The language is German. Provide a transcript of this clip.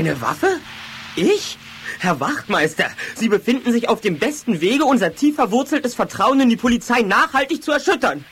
Eine Waffe? Ich? Herr Wachtmeister, Sie befinden sich auf dem besten Wege, unser tief verwurzeltes Vertrauen in die Polizei nachhaltig zu erschüttern.